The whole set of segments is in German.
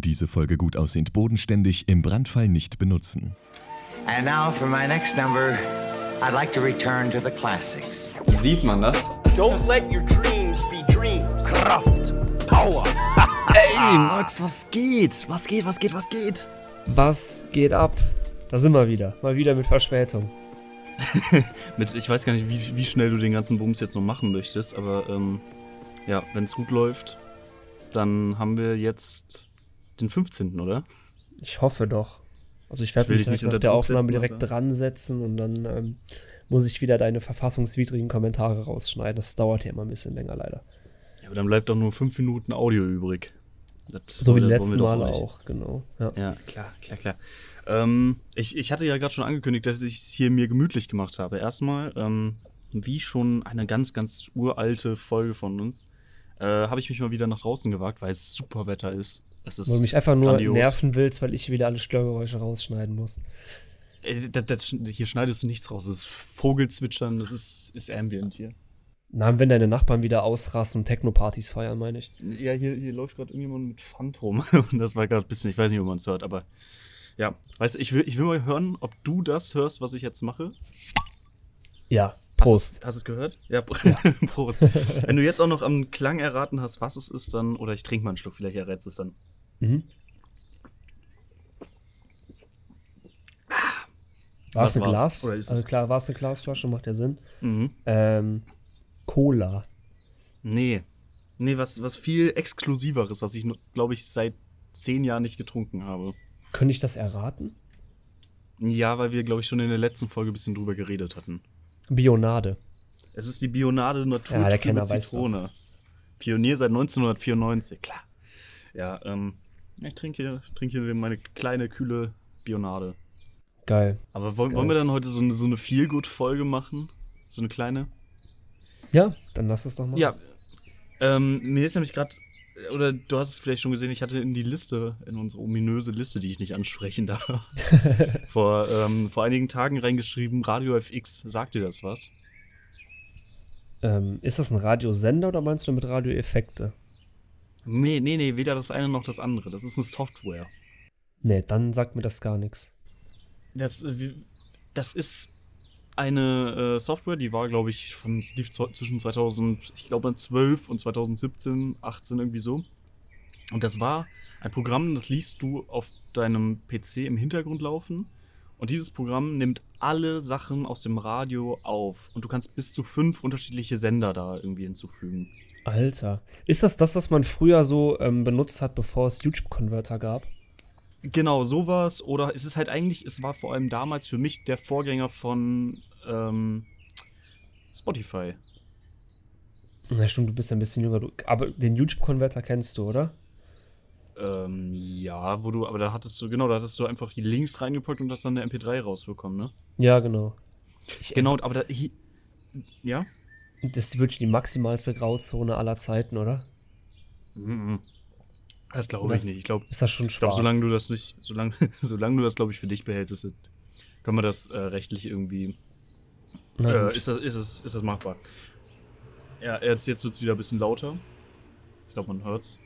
Diese Folge gut aussehend bodenständig, im Brandfall nicht benutzen. And now for my next number, I'd like to return to the classics. Sieht man das? Don't let your dreams be dreams. Kraft, Power. Ey, Max, was geht? Was geht, was geht, was geht? Was geht ab? Da sind wir wieder. Mal wieder mit Verspätung. Mit, ich weiß gar nicht, wie, wie schnell du den ganzen Bums jetzt noch machen möchtest, aber ähm, ja, wenn es gut läuft, dann haben wir jetzt den 15., oder? Ich hoffe doch. Also ich werde mich dich nicht direkt unter der Aufnahme setzen, direkt dran setzen und dann ähm, muss ich wieder deine verfassungswidrigen Kommentare rausschneiden. Das dauert ja immer ein bisschen länger leider. Ja, aber dann bleibt doch nur fünf Minuten Audio übrig. Das So wie die letzten Male auch, genau. Ja. Ja, klar, klar, klar. Ähm, ich, ich hatte ja gerade schon angekündigt, dass ich es hier mir gemütlich gemacht habe. Erstmal, ähm, wie schon eine ganz, ganz uralte Folge von uns, äh, habe ich mich mal wieder nach draußen gewagt, weil es super Wetter ist. Es ist Wo du mich einfach nur grandios. nerven willst, weil ich wieder alle Störgeräusche rausschneiden muss. Äh, Das, das, hier schneidest du nichts raus. Das ist Vogelzwitschern, das ist, ist Ambient hier. Na, wenn deine Nachbarn wieder ausrasten und Techno-Partys feiern, meine ich. Ja, hier, hier läuft gerade irgendjemand mit Pfand rum. Und das war gerade ein bisschen, ich weiß nicht, ob man es hört, aber ja. Weißt du, ich will, ich will mal hören, ob du das hörst, was ich jetzt mache. Ja, Prost. Hast du es gehört? Ja, Prost. Wenn du jetzt auch noch am Klang erraten hast, was es ist, dann, oder ich trinke mal einen Schluck, vielleicht errätst du es dann. Mhm. War Was es eine? Glas? Oder ist es- Also klar, war es eine Glasflasche, macht ja Sinn. Mhm. Ähm, Cola. Nee. Nee, was, was viel Exklusiveres, was ich, glaube ich, seit zehn Jahren nicht getrunken habe. Könnte ich das erraten? Ja, weil wir, glaube ich, schon in der letzten Folge ein bisschen drüber geredet hatten. Bionade. Es ist die Bionade Natur Ja, der Kenner weiß Zitrone. Pionier seit 1994, klar. Ja, ähm, ich trinke hier, trinke hier meine kleine, kühle Bionade. Geil. Aber wollen, geil. wollen wir dann heute so eine, so eine Feel-Good-Folge machen? So eine kleine? Ja, dann lass es doch mal. Ja. Ähm, mir ist nämlich gerade, oder du hast es vielleicht schon gesehen, ich hatte in die Liste, in unsere ominöse Liste, die ich nicht ansprechen darf, vor, ähm, vor einigen Tagen reingeschrieben, Radio FX. Sagt dir das was? Ähm, ist das ein Radiosender oder meinst du mit Radioeffekte? Nee, nee, nee, weder das eine noch das andere. Das ist eine Software. Nee, dann sagt mir das gar nichts. Das, das ist eine äh, Software, die war, glaube ich, von, lief zwischen 2000, ich glaube 12 und 2017, 18 irgendwie so. Und das war ein Programm, das liest du auf deinem PC im Hintergrund laufen. Und dieses Programm nimmt alle Sachen aus dem Radio auf. Und du kannst bis zu fünf unterschiedliche Sender da irgendwie hinzufügen. Alter. Ist das das, was man früher so ähm, benutzt hat, bevor es YouTube-Converter gab? Genau, sowas. Oder es ist halt eigentlich, es war vor allem damals für mich der Vorgänger von ähm, Spotify. Na stimmt, du bist ja ein bisschen jünger. Du, aber den YouTube-Converter kennst du, oder? Ähm, ja, wo du, aber da hattest du, genau, da hattest du einfach die Links reingepackt und hast dann eine MP3 rausbekommen, ne? Ja, genau. Ich, Genau, aber da, hi, ja? Das ist wirklich die maximalste Grauzone aller Zeiten, oder? Mhm. Das glaube ich nicht. Ich glaube, Ist das schon ich glaub, schwarz? solange du das nicht, solange, solange du das, glaube ich, für dich behältst, ist können wir das äh, rechtlich irgendwie, äh, ist, das, ist, es, ist das machbar. Ja, jetzt, jetzt wird es wieder ein bisschen lauter. Ich glaube, man hört's.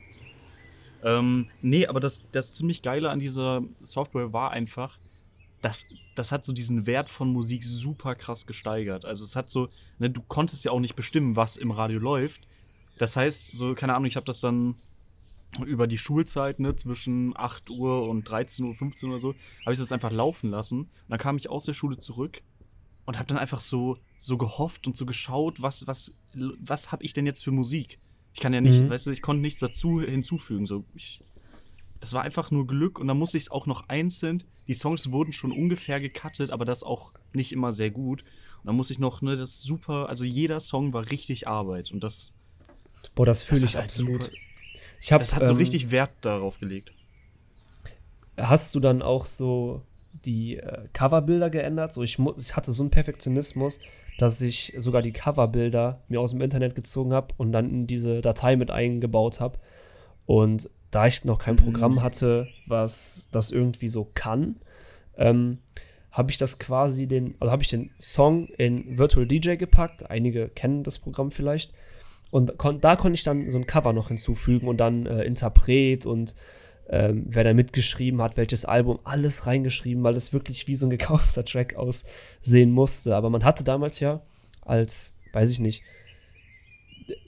Ähm, nee, aber das, das ziemlich Geile an dieser Software war einfach, das, das hat so diesen Wert von Musik super krass gesteigert. Also es hat so, ne, du konntest ja auch nicht bestimmen, was im Radio läuft. Das heißt, so, keine Ahnung, ich habe das dann über die Schulzeit, ne, zwischen 8 Uhr und 13 Uhr, 15 Uhr oder so, habe ich das einfach laufen lassen. Und dann kam ich aus der Schule zurück und habe dann einfach so, so gehofft und so geschaut, was, was, was habe ich denn jetzt für Musik? Ich kann ja nicht, Mhm. weißt du, ich konnte nichts dazu hinzufügen. So, ich, das war einfach nur Glück und dann musste ich es auch noch einzeln. Die Songs wurden schon ungefähr gecuttet, aber das auch nicht immer sehr gut. Und dann musste ich noch, ne, das super, also jeder Song war richtig Arbeit und das, Boah, das fühle ich absolut. super- Ich hab, das hat so ähm, richtig Wert darauf gelegt. Hast du dann auch so die äh, Coverbilder geändert? So, ich, ich hatte so einen Perfektionismus, dass ich sogar die Coverbilder mir aus dem Internet gezogen habe und dann in diese Datei mit eingebaut habe. Und da ich noch kein Mhm. Programm hatte, was das irgendwie so kann, ähm, habe ich das quasi den, also habe ich den Song in Virtual DJ gepackt. Einige kennen das Programm vielleicht. Und kon da konnte ich dann so ein Cover noch hinzufügen und dann äh, Interpret und ähm, wer da mitgeschrieben hat, welches Album, alles reingeschrieben, weil es wirklich wie so ein gekaufter Track aussehen musste. Aber man hatte damals ja als, weiß ich nicht,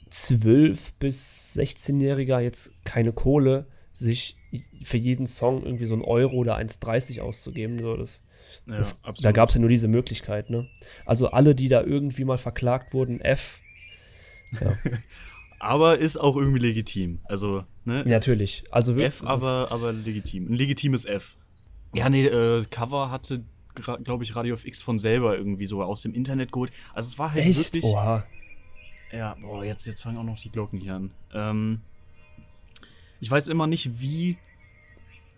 12 bis 16-Jähriger jetzt keine Kohle, sich für jeden Song irgendwie so ein Euro oder 1,30 auszugeben. So, das, Ja, das, da gab es ja nur diese Möglichkeit. Ne? Also alle, die da irgendwie mal verklagt wurden, F. Aber ist auch irgendwie legitim. Also, ne? Ja, natürlich. Also. F, aber, aber legitim. Ein legitimes F. Ja, nee, äh, Cover hatte, glaube ich, Radio FX von selber irgendwie so aus dem Internet geholt. Also es war halt Echt? wirklich. Oha. Ja, boah, jetzt, jetzt fangen auch noch die Glocken hier an. Ähm, ich weiß immer nicht, wie,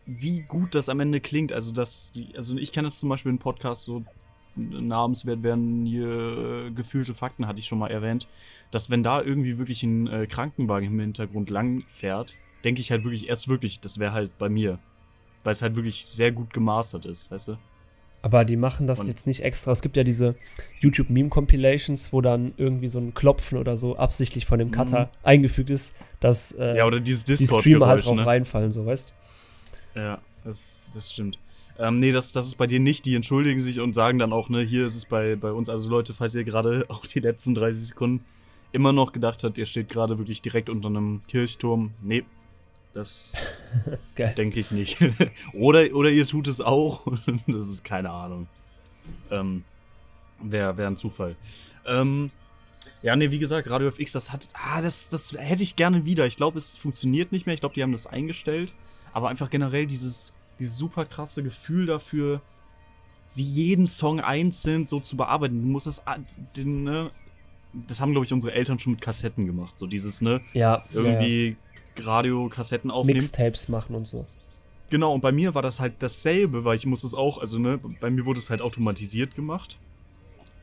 wie gut das am Ende klingt. Also, das, also ich kenne das zum Beispiel in Podcast so namenswert werden hier äh, gefühlte Fakten, hatte ich schon mal erwähnt, dass wenn da irgendwie wirklich ein äh, Krankenwagen im Hintergrund lang fährt, denke ich halt wirklich erst wirklich, das wäre halt bei mir. Weil es halt wirklich sehr gut gemastert ist, weißt du? Aber die machen das Und- jetzt nicht extra. Es gibt ja diese YouTube-Meme-Compilations, wo dann irgendwie so ein Klopfen oder so absichtlich von dem Cutter eingefügt ist, dass äh, Mhm. Ja, oder dieses die Streamer halt drauf ne? reinfallen, so weißt Ja, das, das stimmt. Ähm, nee, das, das ist bei dir nicht. Die entschuldigen sich und sagen dann auch, ne, hier ist es bei, bei uns. Also Leute, falls ihr gerade auch die letzten 30 Sekunden immer noch gedacht habt, ihr steht gerade wirklich direkt unter einem Kirchturm. Nee, das denke ich nicht. oder, oder ihr tut es auch. das ist keine Ahnung. Ähm, Wäre wär ein Zufall. Ähm, ja, nee, wie gesagt, Radio FX, das hat. Ah, das, das hätte ich gerne wieder. Ich glaube, es funktioniert nicht mehr. Ich glaube, die haben das eingestellt. Aber einfach generell dieses, dieses super krasse Gefühl dafür, wie jeden Song einzeln so zu bearbeiten. Du musst das. ah, Den, ne, das haben, glaube ich, unsere Eltern schon mit Kassetten gemacht. So dieses, ne? Ja, ja, ja. Radio-Kassetten aufnehmen. Mixtapes machen und so. Genau, und bei mir war das halt dasselbe, weil ich muss es auch, also ne, bei mir wurde es halt automatisiert gemacht.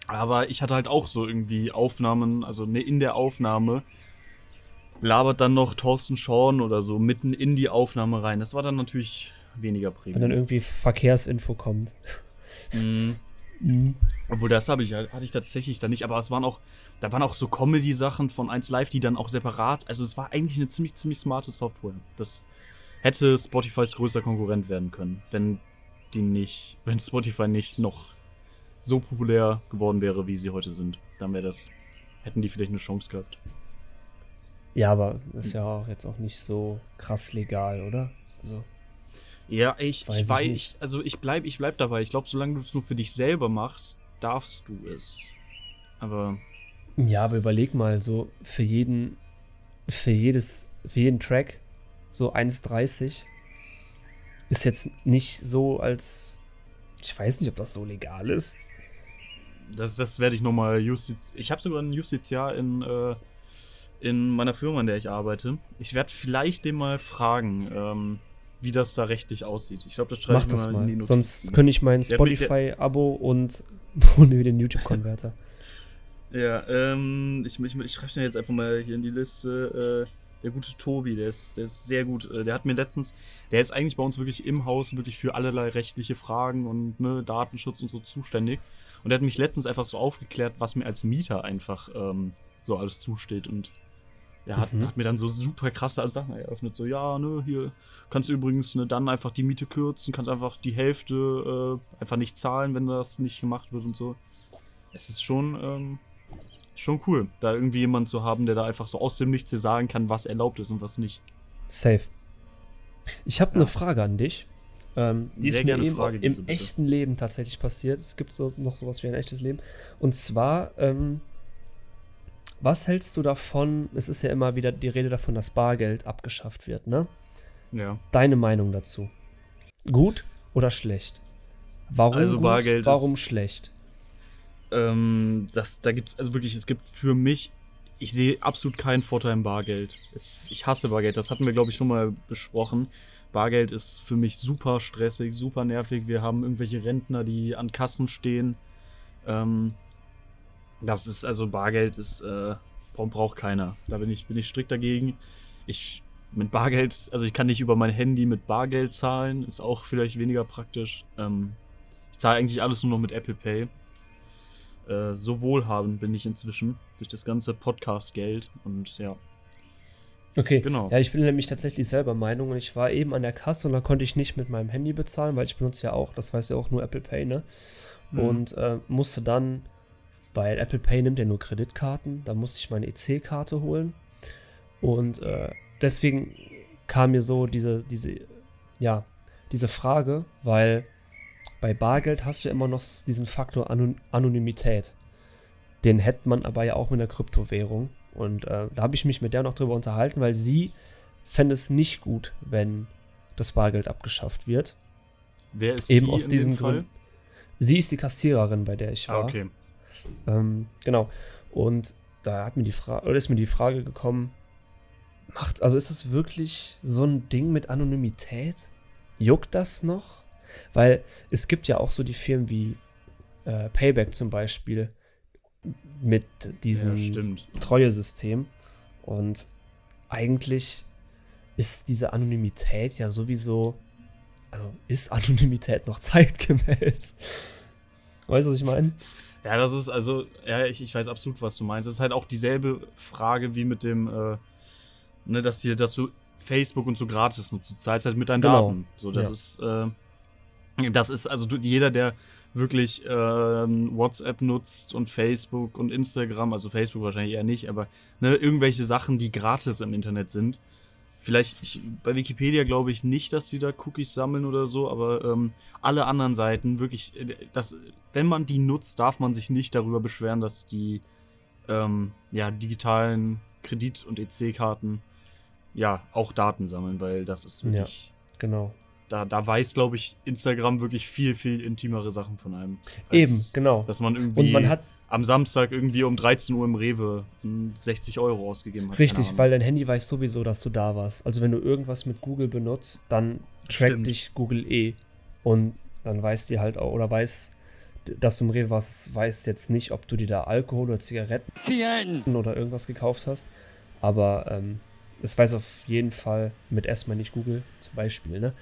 Aber ich hatte halt auch so irgendwie Aufnahmen, also ne, in der Aufnahme labert dann noch Thorsten Schorn oder so mitten in die Aufnahme rein. Das war dann natürlich weniger Wenn dann irgendwie Verkehrsinfo kommt. Mhm. Obwohl, das habe ich, hatte ich tatsächlich da nicht, aber es waren auch, da waren auch so Comedy-Sachen von 1 Live, die dann auch separat, also es war eigentlich eine ziemlich, ziemlich smarte Software. Das hätte Spotifys größter Konkurrent werden können, wenn die nicht, wenn Spotify nicht noch so populär geworden wäre, wie sie heute sind. Dann wäre das, hätten die vielleicht eine Chance gehabt. Ja, aber ist ja auch jetzt auch nicht so krass legal, oder? Also, Ja, ich, Weiß ich ich weiß, nicht. also ich bleib, ich bleib dabei. Ich glaube, solange du es nur für dich selber machst, darfst du es. Aber ja, aber überleg mal, so für jeden, für jedes, für jeden Track so 1,30 ist jetzt nicht so als, ich weiß nicht, ob das so legal ist. Das, das werde ich nochmal justiz. Ich habe sogar einen Justiziar in, äh, in meiner Firma, in der ich arbeite. Ich werde vielleicht den mal fragen, ähm, wie das da rechtlich aussieht. Ich glaube, das schreibe Mach ich das mal in die. Notizen. Sonst könnte ich mein Spotify-Abo und hol mir den YouTube-Konverter. Ja, ähm, ich, ich, ich schreibe den jetzt einfach mal hier in die Liste. Äh, der gute Tobi, der ist, der ist sehr gut. Äh, Der hat mir letztens, der ist eigentlich bei uns wirklich im Haus wirklich für allerlei rechtliche Fragen und ne, Datenschutz und so zuständig. Und der hat mich letztens einfach so aufgeklärt, was mir als Mieter einfach ähm, so alles zusteht. Und er hat, Mhm. hat mir dann so super krasse Sachen eröffnet. So, ja, ne, hier kannst du übrigens ne, dann einfach die Miete kürzen, kannst einfach die Hälfte äh, einfach nicht zahlen, wenn das nicht gemacht wird und so. Es ist schon, ähm, schon cool, da irgendwie jemand zu haben, der da einfach so aus dem Nichts dir sagen kann, was erlaubt ist und was nicht. Safe. Ich habe Ja. eine Frage an dich. Ähm, die Sehr ist mir Frage im echten Leben tatsächlich passiert. Es gibt so noch sowas wie ein echtes Leben. Und zwar, ähm, was hältst du davon? Es ist ja immer wieder die Rede davon, dass Bargeld abgeschafft wird, ne? Ja. Deine Meinung dazu? Gut oder schlecht? Warum Also gut, Bargeld warum ist- schlecht? Ähm, das, da gibt's, also wirklich, es gibt für mich, ich sehe absolut keinen Vorteil im Bargeld. Es, ich hasse Bargeld, das hatten wir, glaube ich, schon mal besprochen. Bargeld ist für mich super stressig, super nervig. Wir haben irgendwelche Rentner, die an Kassen stehen. Ähm, das ist, also Bargeld ist, äh, bra- braucht keiner. Da bin ich, bin ich strikt dagegen. Ich, mit Bargeld, also ich kann nicht über mein Handy mit Bargeld zahlen, ist auch vielleicht weniger praktisch. Ähm, ich zahle eigentlich alles nur noch mit Apple Pay. Äh, so wohlhabend bin ich inzwischen durch das ganze Podcast-Geld und ja. Okay, Genau. Ja, ich bin nämlich tatsächlich selber Meinung und ich war eben an der Kasse und da konnte ich nicht mit meinem Handy bezahlen, weil ich benutze ja auch, das weiß ja auch nur Apple Pay, ne? Mhm. Und äh, musste dann, weil Apple Pay nimmt ja nur Kreditkarten, da musste ich meine EC-Karte holen. Und äh, deswegen kam mir so diese, diese, ja, diese Frage, weil bei Bargeld hast du ja immer noch diesen Faktor Anon Anonymität. Den hätte man aber ja auch mit einer Kryptowährung. Und äh, da habe ich mich mit der noch drüber unterhalten, weil sie fände es nicht gut, wenn das Bargeld abgeschafft wird. Wer ist Eben sie aus diesem? Grund. Sie ist die Kassiererin, bei der ich war. Ah, okay. Ähm, genau. Und da hat mir die Frage, oder ist mir die Frage gekommen, macht, also ist das wirklich so ein Ding mit Anonymität? Juckt das noch? Weil es gibt ja auch so die Firmen wie äh, Payback zum Beispiel mit diesem Ja. Treuesystem. Und eigentlich ist diese Anonymität ja sowieso, also ist Anonymität noch zeitgemäß? Weißt du, was ich meine? Ja, das ist also, ja, ich, ich weiß absolut, was du meinst. Das ist halt auch dieselbe Frage wie mit dem, äh, ne, dass hier, dass du Facebook und so gratis nutzt. Du zahlst halt mit deinen Genau. Daten. So, das Ja. ist, äh, das ist, also du, jeder, der wirklich ähm, WhatsApp nutzt und Facebook und Instagram, also Facebook wahrscheinlich eher nicht, aber ne, irgendwelche Sachen, die gratis im Internet sind. Vielleicht, ich, bei Wikipedia glaube ich nicht, dass die da Cookies sammeln oder so, aber ähm, alle anderen Seiten, wirklich, äh, das, wenn man die nutzt, darf man sich nicht darüber beschweren, dass die ähm, ja, digitalen Kredit- und EC-Karten ja auch Daten sammeln, weil das ist Ja. wirklich, Genau. da, da weiß, glaube ich, Instagram wirklich viel, viel intimere Sachen von einem. Eben, genau. Dass man irgendwie Und man hat, am Samstag irgendwie um 13 Uhr im Rewe mm, 60 Euro ausgegeben hat. richtig, weil dein Handy weiß sowieso, dass du da warst. Also wenn du irgendwas mit Google benutzt, dann trackt Stimmt. dich Google eh. Und dann weiß die halt auch, oder weiß, dass du im Rewe warst, weiß jetzt nicht, ob du dir da Alkohol oder Zigaretten oder irgendwas gekauft hast. Aber ähm, es weiß auf jeden Fall mit erstmal nicht Google zum Beispiel, ne?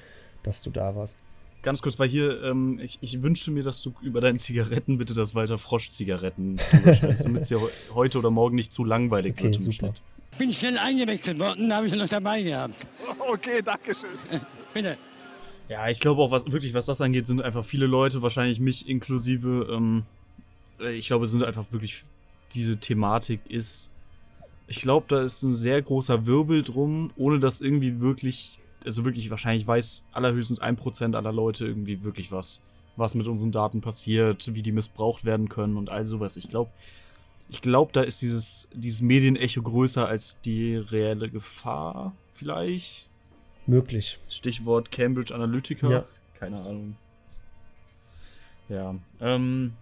Dass du da warst. Ganz kurz, weil hier, ähm, ich, ich wünsche mir, dass du über deine Zigaretten bitte das weiter Frosch-Zigaretten damit es dir heu- heute oder morgen nicht zu langweilig Okay, wird im super. Schnitt. bin schnell eingewechselt worden, da habe ich noch dabei gehabt. Okay, danke schön. Bitte. Ja, ich glaube auch, was wirklich, was das angeht, sind einfach viele Leute, wahrscheinlich mich inklusive, ähm, äh, ich glaube, es sind einfach wirklich, diese Thematik ist, ich glaube, da ist ein sehr großer Wirbel drum, ohne dass irgendwie wirklich, also wirklich, wahrscheinlich weiß allerhöchstens ein Prozent aller Leute irgendwie wirklich was, was mit unseren Daten passiert, wie die missbraucht werden können und all sowas. Ich glaube, ich glaube, da ist dieses, dieses Medienecho größer als die reelle Gefahr, vielleicht. Möglich. Stichwort Cambridge Analytica. Ja. Keine Ahnung. Ja. Ähm,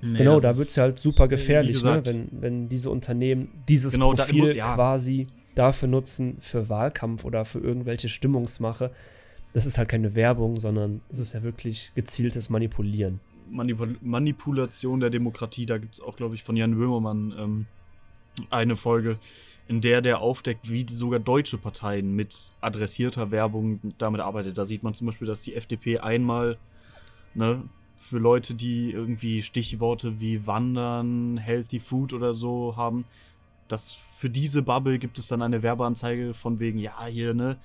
nee, genau, da wird es ja halt super gefährlich, ne? gesagt- wenn, wenn diese Unternehmen dieses Genau, da- Profil ja. quasi dafür nutzen für Wahlkampf oder für irgendwelche Stimmungsmache. Das ist halt keine Werbung, sondern es ist ja wirklich gezieltes Manipulieren. Manipul Manipulation der Demokratie. Da gibt es auch, glaube ich, von Jan Böhmermann ähm, eine Folge, in der der aufdeckt, wie sogar deutsche Parteien mit adressierter Werbung damit arbeitet. Da sieht man zum Beispiel, dass die FDP einmal ne, für Leute, die irgendwie Stichworte wie Wandern, Healthy Food oder so haben, dass für diese Bubble gibt es dann eine Werbeanzeige von wegen, ja, hier, ne,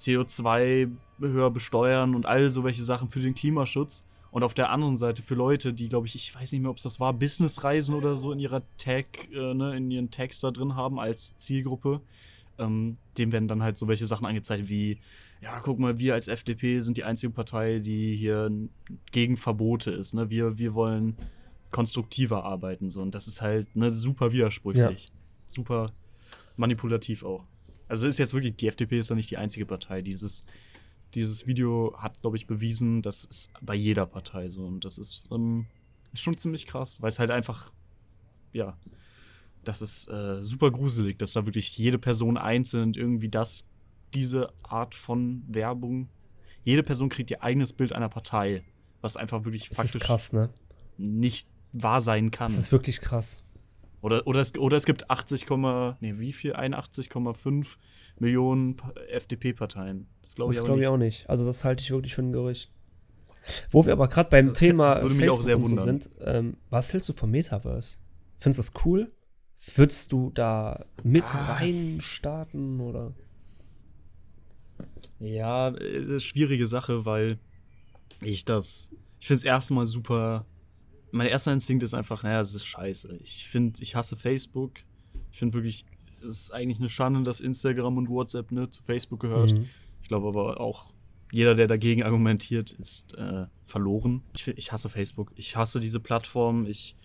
CO2 höher besteuern und all so welche Sachen für den Klimaschutz. Und auf der anderen Seite für Leute, die, glaube ich, ich weiß nicht mehr, ob es das war, Businessreisen oder so in ihrer Tag, äh, ne, in ihren Tags da drin haben als Zielgruppe, ähm, dem werden dann halt so welche Sachen angezeigt wie, ja, guck mal, wir als FDP sind die einzige Partei, die hier gegen Verbote ist. Ne? Wir, wir wollen konstruktiver arbeiten. So. Und das ist halt ne, super widersprüchlich. Super manipulativ auch. Also ist jetzt wirklich, die FDP ist ja nicht die einzige Partei. Dieses, dieses Video hat, glaube ich, bewiesen, das ist bei jeder Partei so. Und das ist, ähm, ist schon ziemlich krass, weil es halt einfach, ja, das ist äh, super gruselig, dass da wirklich jede Person einzeln irgendwie das, diese Art von Werbung, jede Person kriegt ihr eigenes Bild einer Partei, was einfach wirklich Das faktisch ist krass, ne? nicht wahr sein kann. Das ist wirklich krass. Oder, oder, es, oder es gibt 80, nee, wie viel? 81,5 Millionen Pa- FDP-Parteien. Das glaube ich Das nicht. ich auch nicht. Also das halte ich wirklich für ein Gerücht. Wo wir aber gerade beim Thema Das würde mich auch Facebook sehr und so wundern. sind, ähm, was hältst du vom Metaverse? Findest du das cool? Würdest du da mit Ah. rein starten oder? Ja, äh, schwierige Sache, weil ich das. Ich finde es erstmal super. Mein erster Instinkt ist einfach, naja, es ist scheiße. Ich finde, ich hasse Facebook. Ich finde wirklich, es ist eigentlich eine Schande, dass Instagram und WhatsApp ne, zu Facebook gehört. Mhm. Ich glaube aber auch, jeder, der dagegen argumentiert, ist äh, verloren. Ich, ich hasse Facebook. Ich hasse diese Plattform. Ich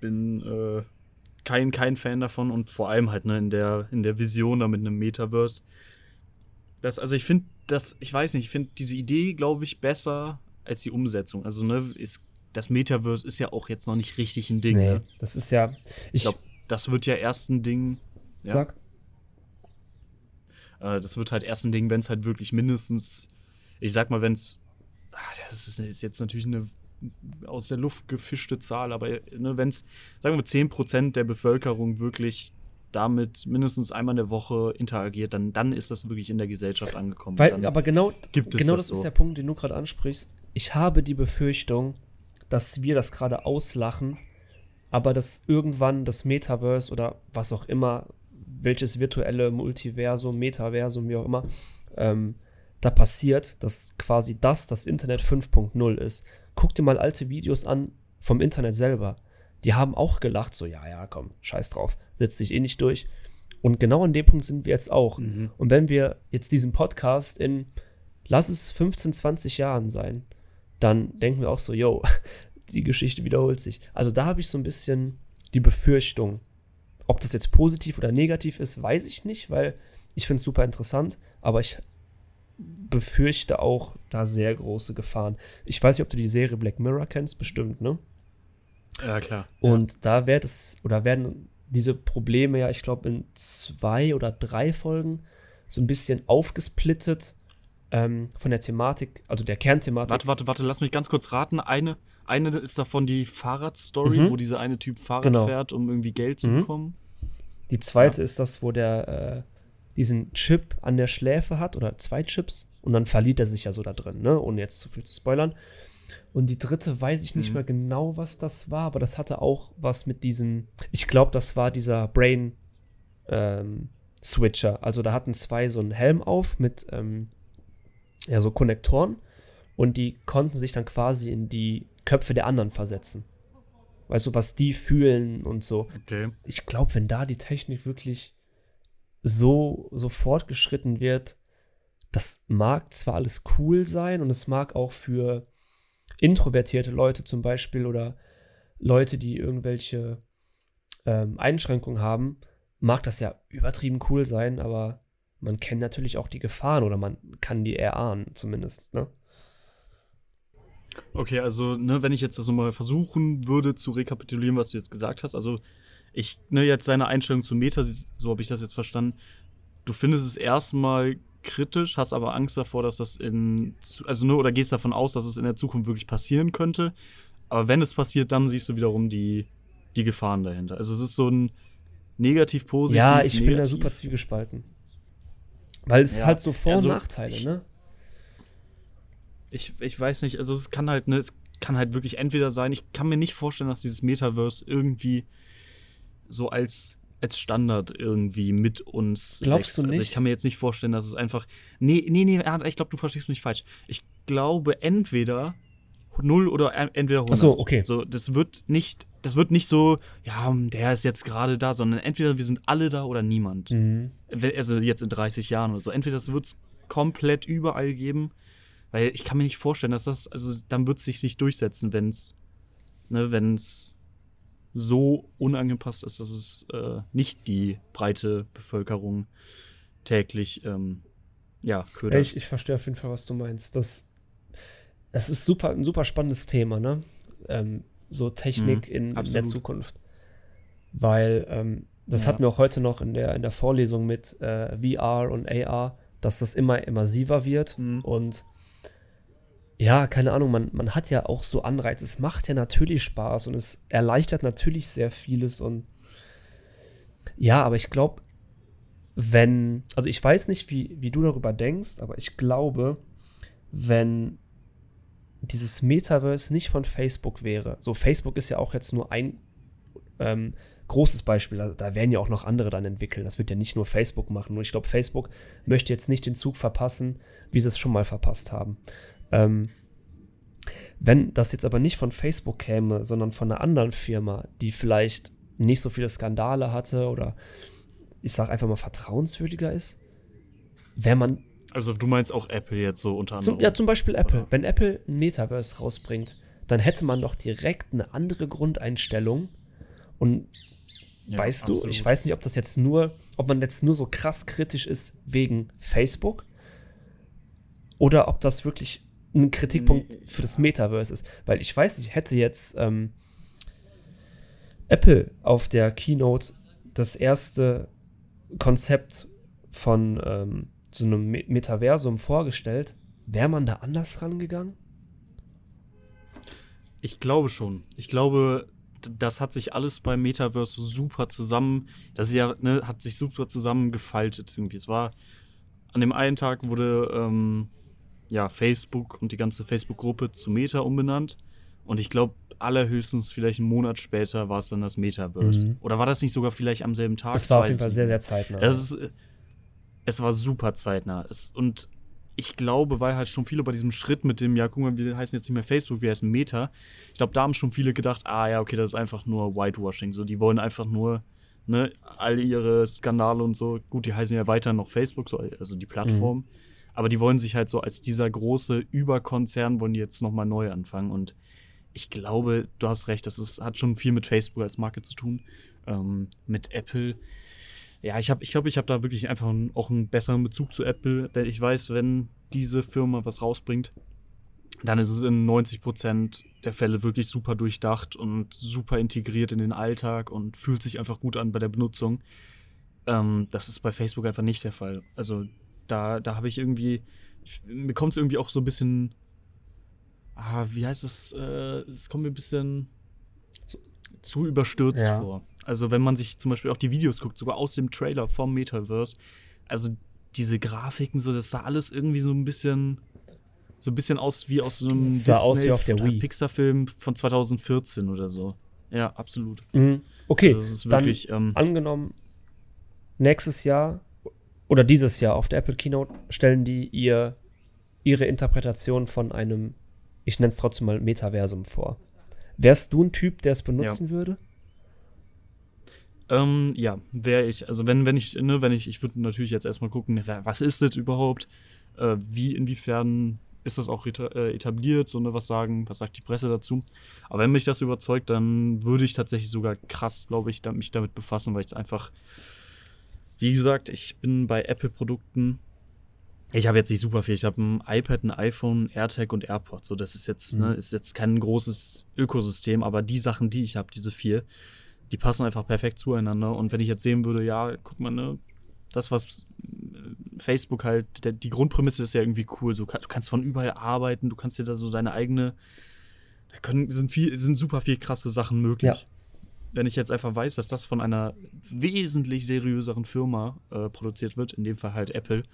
bin äh, kein, kein Fan davon und vor allem halt ne, in, der, in der Vision da mit einem Metaverse. Das, also ich finde das, ich weiß nicht, ich finde diese Idee, glaube ich, besser als die Umsetzung. Also, ne, ist, das Metaverse ist ja auch jetzt noch nicht richtig ein Ding. Nee, Ne? das ist ja. Ich Ich glaube, das wird ja erst ein Ding. Ja. sag. Äh, das wird halt erst ein Ding, wenn es halt wirklich mindestens, ich sag mal, wenn es, das ist, ist jetzt natürlich eine aus der Luft gefischte Zahl, aber ne, wenn es, sagen wir mal, 10% der Bevölkerung wirklich damit mindestens einmal in der Woche interagiert, dann, dann ist das wirklich in der Gesellschaft angekommen. Weil, aber genau, gibt es genau das das, ist so. der Punkt, den du gerade ansprichst. Ich habe die Befürchtung, dass wir das gerade auslachen, aber dass irgendwann das Metaverse oder was auch immer, welches virtuelle Multiversum, Metaversum, wie auch immer, ähm, da passiert, dass quasi das das Internet 5.0 ist. Guck dir mal alte Videos an vom Internet selber. Die haben auch gelacht, so, ja, ja, komm, scheiß drauf, setzt sich eh nicht durch. Und genau an dem Punkt sind wir jetzt auch. Mhm. Und wenn wir jetzt diesen Podcast in, lass es 15, 20 Jahren sein, dann denken wir auch so, yo, die Geschichte wiederholt sich. Also da habe ich so ein bisschen die Befürchtung. Ob das jetzt positiv oder negativ ist, weiß ich nicht, weil ich finde es super interessant, aber ich befürchte auch da sehr große Gefahren. Ich weiß nicht, ob du die Serie Black Mirror kennst, bestimmt, ne? ja, klar. Und da wird es, oder werden diese Probleme ja, ich glaube, in zwei oder drei Folgen so ein bisschen aufgesplittet ähm, von der Thematik, also der Kernthematik. Warte, warte, warte, lass mich ganz kurz raten. Eine, eine ist davon die Fahrradstory, Mhm. wo dieser eine Typ Fahrrad Genau. fährt, um irgendwie Geld zu Mhm. bekommen. Die zweite ist das, wo der äh, diesen Chip an der Schläfe hat oder zwei Chips und dann verliert er sich ja so da drin, ne? Ohne jetzt zu viel zu spoilern. Und die dritte weiß ich nicht Mhm. mehr genau, was das war, aber das hatte auch was mit diesem, ich glaube, das war dieser Brain ähm, Switcher. Also da hatten zwei so einen Helm auf mit ähm, ja, so Konnektoren und die konnten sich dann quasi in die Köpfe der anderen versetzen. Weißt du, was die fühlen und so Okay. ich glaube, wenn da die Technik wirklich so, so fortgeschritten wird, das mag zwar alles cool sein und es mag auch für introvertierte Leute zum Beispiel oder Leute, die irgendwelche ähm, Einschränkungen haben, mag das ja übertrieben cool sein, aber man kennt natürlich auch die Gefahren oder man kann die erahnen zumindest. Ne? Okay, also, ne, wenn ich jetzt das so mal versuchen würde zu rekapitulieren, was du jetzt gesagt hast, also ich, ne, jetzt deine Einstellung zu Meta, so habe ich das jetzt verstanden. Du findest es erstmal kritisch, hast aber Angst davor, dass das in, also ne, oder gehst davon aus, dass es in der Zukunft wirklich passieren könnte. Aber wenn es passiert, dann siehst du wiederum die, die Gefahren dahinter. Also es ist so ein negativ-positiv. ja, ich bin da negativ. super zwiegespalten. Weil es Ja, halt so Vor- also und Nachteile, ich- ne? ich, ich weiß nicht, also es kann halt, ne, es kann halt wirklich entweder sein, ich kann mir nicht vorstellen, dass dieses Metaverse irgendwie so als, als Standard irgendwie mit uns Glaubst du Also nicht? ich kann mir jetzt nicht vorstellen, dass es einfach. Nee, nee, nee, ich glaube, du verstehst mich falsch. Ich glaube entweder 0 oder en- entweder 100. Ach so, okay. So, das wird nicht, das wird nicht so, ja, der ist jetzt gerade da, sondern entweder wir sind alle da oder niemand. Mhm. Also jetzt in 30 Jahren oder so. Entweder das wird es komplett überall geben, weil ich kann mir nicht vorstellen, dass das, also dann wird es sich nicht durchsetzen, wenn es, ne, wenn es so unangepasst ist, dass es äh, nicht die breite Bevölkerung täglich, ähm, ja, ködert. Ich, ich verstehe auf jeden Fall, was du meinst. Das, das ist super, ein super spannendes Thema, ne? Ähm, so Technik Mhm, in, in der. Zukunft. Weil ähm, das Ja. hatten wir auch heute noch in der, in der Vorlesung mit äh, VR und AR, dass das immer immersiver wird. Mhm. Und ja, keine Ahnung, man, man hat ja auch so Anreize. Es macht ja natürlich Spaß und es erleichtert natürlich sehr vieles. Und ja, aber ich glaube, wenn, also ich weiß nicht, wie, wie du darüber denkst, aber ich glaube, wenn dieses Metaverse nicht von Facebook wäre, so Facebook ist ja auch jetzt nur ein ähm, großes Beispiel, da, da werden ja auch noch andere dann entwickeln. Das wird ja nicht nur Facebook machen. Nur ich glaube, Facebook möchte jetzt nicht den Zug verpassen, wie sie es schon mal verpasst haben. Ähm, wenn das jetzt aber nicht von Facebook käme, sondern von einer anderen Firma, die vielleicht nicht so viele Skandale hatte oder ich sag einfach mal vertrauenswürdiger ist, wäre man. Also du meinst auch Apple jetzt so unter anderem? Zum, ja, zum Beispiel Apple. Wenn Apple ein Metaverse rausbringt, dann hätte man doch direkt eine andere Grundeinstellung. Und Ja, weißt du, absolut. ich weiß nicht, ob das jetzt nur, ob man jetzt nur so krass kritisch ist wegen Facebook oder ob das wirklich ein Kritikpunkt für das Metaverse ist. Weil ich weiß nicht, hätte jetzt ähm, Apple auf der Keynote das erste Konzept von ähm, so einem Me- Metaversum vorgestellt, wäre man da anders rangegangen? Ich glaube schon. Ich glaube, das hat sich alles beim Metaverse super zusammen, das ist ja, ne, hat sich super zusammengefaltet irgendwie. Es war, an dem einen Tag wurde, ähm, ja, Facebook und die ganze Facebook-Gruppe zu Meta umbenannt. Und ich glaube, allerhöchstens vielleicht einen Monat später war es dann das Metaverse. Mhm. Oder war das nicht sogar vielleicht am selben Tag? Es war auf jeden Fall sehr, sehr zeitnah. Es, ist, äh, es war super zeitnah. Es, und ich glaube, weil halt schon viele bei diesem Schritt mit dem, ja, guck mal, wir heißen jetzt nicht mehr Facebook, wir heißen Meta. Ich glaube, da haben schon viele gedacht, ah ja, okay, das ist einfach nur Whitewashing. So, die wollen einfach nur, ne, all ihre Skandale und so. Gut, die heißen ja weiter noch Facebook, so, also die Plattform. Aber die wollen sich halt so als dieser große Überkonzern, wollen die jetzt nochmal neu anfangen. Und ich glaube, du hast recht, das ist, hat schon viel mit Facebook als Marke zu tun. Ähm, mit Apple. Ja, ich habe, ich glaube, ich habe da wirklich einfach einen, auch einen besseren Bezug zu Apple, denn ich weiß, wenn diese Firma was rausbringt, dann ist es in 90% der Fälle wirklich super durchdacht und super integriert in den Alltag und fühlt sich einfach gut an bei der Benutzung. Ähm, das ist bei Facebook einfach nicht der Fall. Also da, da habe ich irgendwie, ich, mir kommt es irgendwie auch so ein bisschen, ah, wie heißt es, äh, es kommt mir ein bisschen zu überstürzt Ja. vor. Also wenn man sich zum Beispiel auch die Videos guckt, sogar aus dem Trailer vom Metaverse, also diese Grafiken, so, das sah alles irgendwie so ein bisschen, so ein bisschen aus wie aus so einem Es sah aus wie auf der oder Wii. Pixar-Film von 2014 oder so. Ja, absolut. Mhm. Okay, Also ist dann wirklich, ähm, angenommen, nächstes Jahr oder dieses Jahr auf der Apple Keynote stellen die ihr ihre Interpretation von einem, ich nenne es trotzdem mal Metaversum vor. Wärst du ein Typ, der es benutzen würde? Ähm, ja, wäre ich. Also wenn, wenn ich, ne, wenn ich, ich würde natürlich jetzt erstmal gucken, was ist das überhaupt? Äh, wie, inwiefern ist das auch äh, etabliert? So, ne, was sagen, was sagt die Presse dazu? Aber wenn mich das überzeugt, dann würde ich tatsächlich sogar krass, glaube ich, da, mich damit befassen, weil ich einfach, wie gesagt, ich bin bei Apple-Produkten. Ich habe jetzt nicht super viel. Ich habe ein iPad, ein iPhone, AirTag und AirPods. So, das ist jetzt, ne, ist jetzt kein großes Ökosystem, aber die Sachen, die ich habe, diese vier, die passen einfach perfekt zueinander. Und wenn ich jetzt sehen würde, ja, guck mal, ne, das, was äh, Facebook halt, der, die Grundprämisse ist ja irgendwie cool. So, du kannst von überall arbeiten, du kannst dir da so deine eigene, da können, sind, viel, sind super viel krasse Sachen möglich. Ja. Wenn ich jetzt einfach weiß, dass das von einer wesentlich seriöseren Firma äh, produziert wird, in dem Fall halt Apple,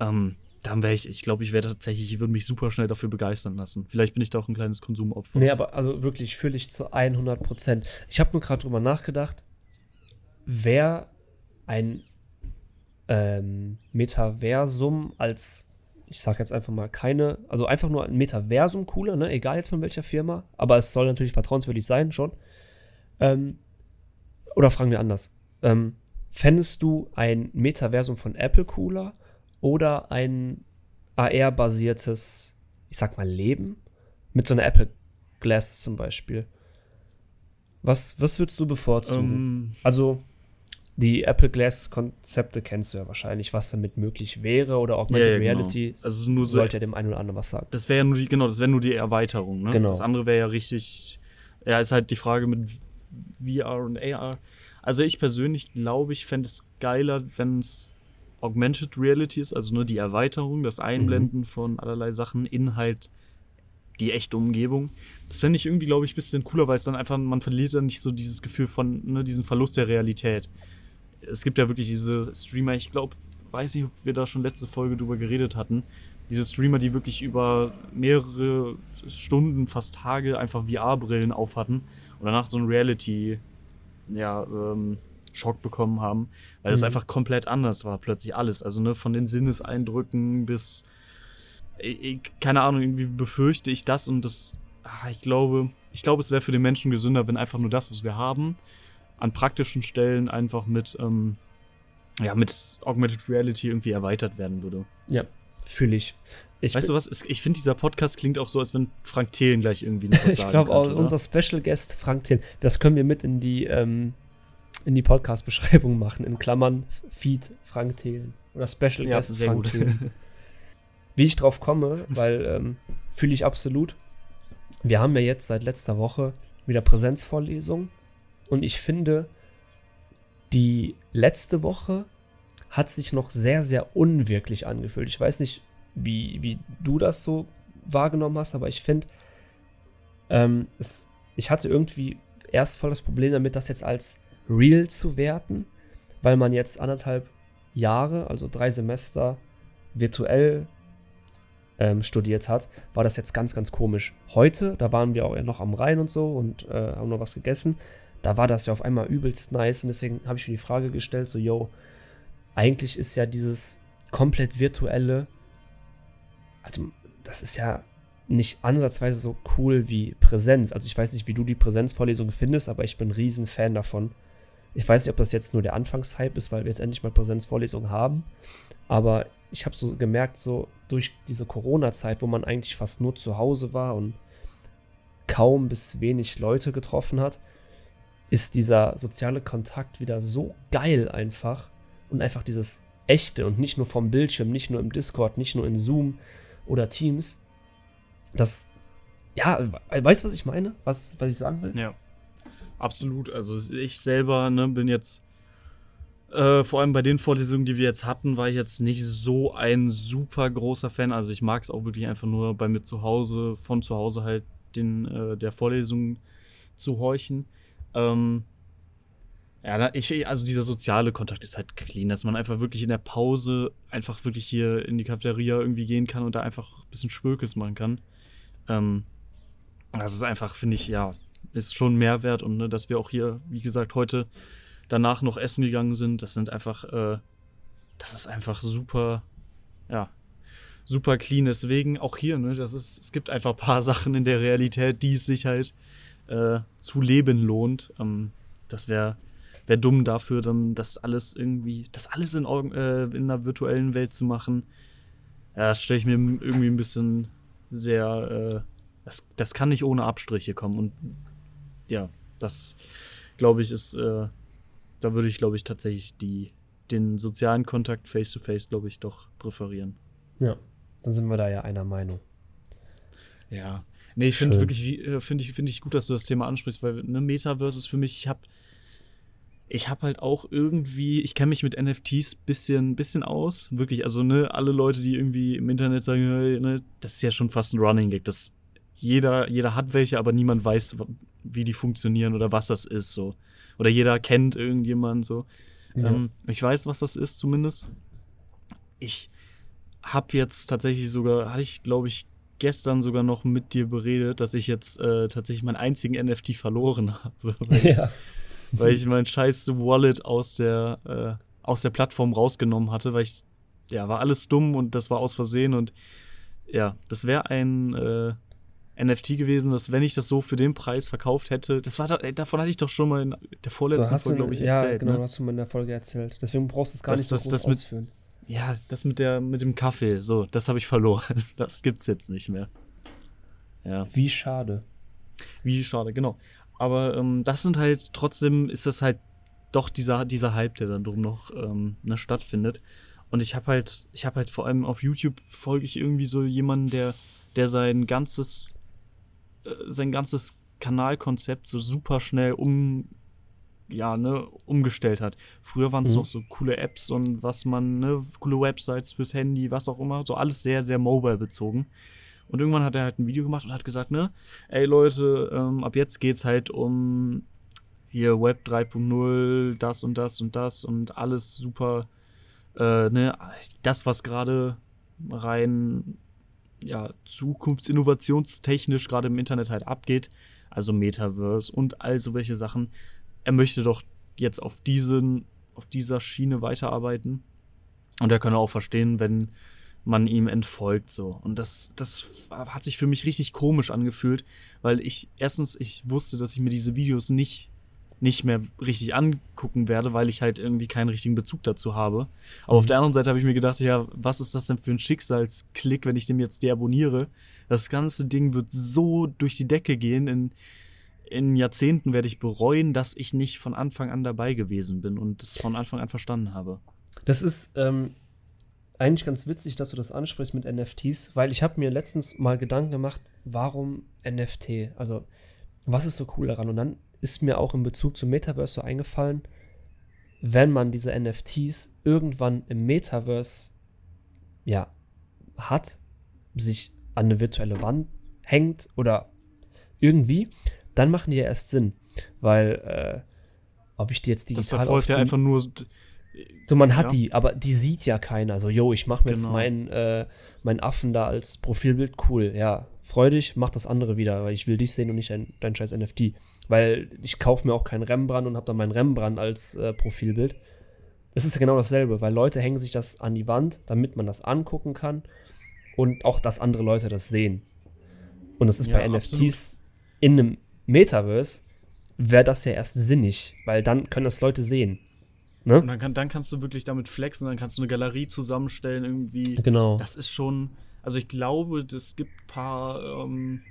ähm, dann wäre ich, ich glaube, ich wäre tatsächlich, ich würde mich super schnell dafür begeistern lassen. Vielleicht bin ich da auch ein kleines Konsumopfer. Nee, aber also wirklich fühle ich zu 100 Prozent. Ich habe nur gerade drüber nachgedacht, wäre ein ähm, Metaversum als, ich sage jetzt einfach mal keine, also einfach nur ein Metaversum cooler, ne? egal jetzt von welcher Firma, aber es soll natürlich vertrauenswürdig sein, schon. Ähm, oder fragen wir anders. Ähm, fändest du ein Metaversum von Apple cooler oder ein AR-basiertes, ich sag mal, Leben? Mit so einer Apple Glass zum Beispiel. Was, was würdest du bevorzugen? Ähm, Also, die Apple Glass-Konzepte kennst du ja wahrscheinlich, was damit möglich wäre oder Augmented Ja, ja, genau. Reality Also nur so, sollte ja dem einen oder anderen was sagen. das wäre ja nur die, genau, das wäre nur die Erweiterung, ne? Genau. Das andere wäre ja richtig, ja, ist halt die Frage mit VR und AR. Also ich persönlich glaube, ich fände es geiler, wenn es Augmented Reality ist, also nur die Erweiterung, das Einblenden von allerlei Sachen in halt die echte Umgebung. Das fände ich irgendwie, glaube ich, ein bisschen cooler, weil es dann einfach, man verliert dann nicht so dieses Gefühl von, ne, diesen Verlust der Realität. Es gibt ja wirklich diese Streamer, ich glaube, weiß nicht, ob wir da schon letzte Folge drüber geredet hatten, diese Streamer, die wirklich über mehrere Stunden, fast Tage einfach VR-Brillen aufhatten und danach so ein Reality, ja, ähm, Schock bekommen haben, weil das Mhm. einfach komplett anders war, plötzlich alles. Also, ne, von den Sinneseindrücken bis, ich, ich, keine Ahnung, irgendwie befürchte ich das und das, ah, ich glaube, ich glaube, es wäre für den Menschen gesünder, wenn einfach nur das, was wir haben, an praktischen Stellen einfach mit, ähm, ja, mit Augmented Reality irgendwie erweitert werden würde. Ja, fühle ich. ich. Weißt du was? Ich finde, dieser Podcast klingt auch so, als wenn Frank Thelen gleich irgendwie noch was Ich sagen glaube auch könnte, unser Special Guest Frank Thiel, das können wir mit in die ähm, in die Podcast-Beschreibung machen. In Klammern Feed Frank Thelen oder Special Ja, Guest Frank gut. Thelen. Wie ich drauf komme, weil ähm, fühle ich absolut. Wir haben ja jetzt seit letzter Woche wieder Präsenzvorlesungen und ich finde, die letzte Woche hat sich noch sehr, sehr unwirklich angefühlt. Ich weiß nicht, wie, wie du das so wahrgenommen hast, aber ich finde, ähm, ich hatte irgendwie erst voll das Problem damit, das jetzt als real zu werten, weil man jetzt anderthalb Jahre, also drei Semester virtuell ähm, studiert hat, war das jetzt ganz, ganz komisch. Heute, da waren wir auch ja noch am Rhein und so und äh, haben noch was gegessen, da war das ja auf einmal übelst nice und deswegen habe ich mir die Frage gestellt, so, yo, eigentlich ist ja dieses komplett virtuelle, also das ist ja nicht ansatzweise so cool wie Präsenz. Also ich weiß nicht, wie du die Präsenzvorlesung findest, aber ich bin ein riesen Fan davon. Ich weiß nicht, ob das jetzt nur der Anfangshype ist, weil wir jetzt endlich mal Präsenzvorlesungen haben. Aber ich habe so gemerkt, so durch diese Corona-Zeit, wo man eigentlich fast nur zu Hause war und kaum bis wenig Leute getroffen hat, ist dieser soziale Kontakt wieder so geil einfach. Und einfach dieses echte und nicht nur vom Bildschirm, nicht nur im Discord, nicht nur in Zoom oder Teams. Das, ja, weißt du, was ich meine? Was, was ich sagen will? Ja, absolut. Also ich selber ne, bin jetzt, äh, vor allem bei den Vorlesungen, die wir jetzt hatten, war ich jetzt nicht so ein super großer Fan. Also ich mag es auch wirklich einfach nur bei mir zu Hause, von zu Hause halt den, äh, der Vorlesung zu horchen. Ähm, ja, ich, also dieser soziale Kontakt ist halt clean, dass man einfach wirklich in der Pause einfach wirklich hier in die Cafeteria irgendwie gehen kann und da einfach ein bisschen Spökes machen kann. Ähm, das ist einfach, finde ich, ja, ist schon Mehrwert und ne, dass wir auch hier, wie gesagt, heute danach noch essen gegangen sind, das sind einfach, äh, das ist einfach super, ja, super clean. Deswegen auch hier, ne, das ist, es gibt einfach ein paar Sachen in der Realität, die es sich halt äh, zu leben lohnt. Ähm, das wäre wär dumm dafür, dann das alles irgendwie, das alles in, äh, in einer virtuellen Welt zu machen. Ja, das stelle ich mir irgendwie ein bisschen sehr, äh, das, das kann nicht ohne Abstriche kommen. Und ja, das glaube ich ist, äh, da würde ich glaube ich tatsächlich die, den sozialen Kontakt face-to-face, glaube ich, doch präferieren. Ja, dann sind wir da ja einer Meinung. Ja. Nee, ich finde wirklich, äh, finde ich, finde ich gut, dass du das Thema ansprichst, weil ne, Metaverse ist für mich, ich habe ich habe halt auch irgendwie, ich kenne mich mit NFTs bisschen, bisschen aus. Wirklich, also ne, alle Leute, die irgendwie im Internet sagen, ne, das ist ja schon fast ein Running Gag. Das, jeder, jeder hat welche, aber niemand weiß, wie die funktionieren oder was das ist. so. Oder jeder kennt irgendjemand so. Ja. Ähm, ich weiß, was das ist, zumindest. Ich habe jetzt tatsächlich sogar, hatte ich, glaube ich, gestern sogar noch mit dir beredet, dass ich jetzt äh, tatsächlich meinen einzigen NFT verloren habe. Weil ich, ja. weil ich mein scheiß Wallet aus der, äh, aus der Plattform rausgenommen hatte, weil ich, ja, war alles dumm und das war aus Versehen und ja, das wäre ein äh, NFT gewesen, dass wenn ich das so für den Preis verkauft hätte, das war ey, davon hatte ich doch schon mal in der vorletzten Folge, glaube ich, ja, erzählt. genau, ne? hast du mal in der Folge erzählt. Deswegen brauchst du es gar Das- nicht so das- groß das mit- ausführen. Ja, das mit der mit dem Kaffee, so, das habe ich verloren. Das gibt's jetzt nicht mehr. Ja, Wie schade. wie schade, genau. Aber ähm, das sind halt trotzdem ist das halt doch dieser dieser Hype, der dann drum noch ähm, ne, stattfindet. Und ich habe halt ich habe halt vor allem auf YouTube folge ich irgendwie so jemanden, der der sein ganzes sein ganzes Kanalkonzept so super schnell um ja, ne, umgestellt hat. Früher waren es Mhm. noch so coole Apps und was man, ne, coole Websites fürs Handy, was auch immer, so alles sehr, sehr mobile bezogen. Und irgendwann hat er halt ein Video gemacht und hat gesagt, ne, ey Leute, ähm, ab jetzt geht's halt um hier Web 3.0, das und das und das und alles super, äh, ne, das, was gerade rein, ja, zukunftsinnovationstechnisch gerade im Internet halt abgeht, also Metaverse und all so welche Sachen, er möchte doch jetzt auf diesen, auf dieser Schiene weiterarbeiten. Und er könne auch verstehen, wenn man ihm entfolgt so. Und das, das hat sich für mich richtig komisch angefühlt, weil ich erstens, ich wusste, dass ich mir diese Videos nicht, nicht mehr richtig angucken werde, weil ich halt irgendwie keinen richtigen Bezug dazu habe. Aber auf der anderen Seite habe ich mir gedacht, ja, was ist das denn für ein Schicksalsklick, wenn ich dem jetzt deabonniere? Das ganze Ding wird so durch die Decke gehen. In, in Jahrzehnten werde ich bereuen, dass ich nicht von Anfang an dabei gewesen bin und das von Anfang an verstanden habe. Das ist ähm, eigentlich ganz witzig, dass du das ansprichst mit NFTs, weil ich habe mir letztens mal Gedanken gemacht, warum NFT? Also, was ist so cool daran? Und dann ist mir auch in Bezug zum Metaverse so eingefallen, wenn man diese NFTs irgendwann im Metaverse ja hat, sich an eine virtuelle Wand hängt oder irgendwie, dann machen die ja erst Sinn, weil äh, ob ich die jetzt Das digital davor ist ja einfach nur. So, man hat Ja. die, aber die sieht ja keiner. So, yo, ich mache mir jetzt Genau. meinen äh, meinen Affen da als Profilbild cool. Ja, freu dich, mach das andere wieder, weil ich will dich sehen und nicht dein, dein scheiß NFT. Weil ich kaufe mir auch keinen Rembrandt und habe dann meinen Rembrandt als äh, Profilbild. Das ist ja genau dasselbe, weil Leute hängen sich das an die Wand, damit man das angucken kann und auch, dass andere Leute das sehen. Und das ist Ja, bei NFTs in einem Metaverse wäre das ja erst sinnig, weil dann können das Leute sehen. Ne? Und dann, kann, dann kannst du wirklich damit flexen, dann kannst du eine Galerie zusammenstellen, irgendwie. Genau. Das ist schon. Also ich glaube, es gibt ein paar, ähm,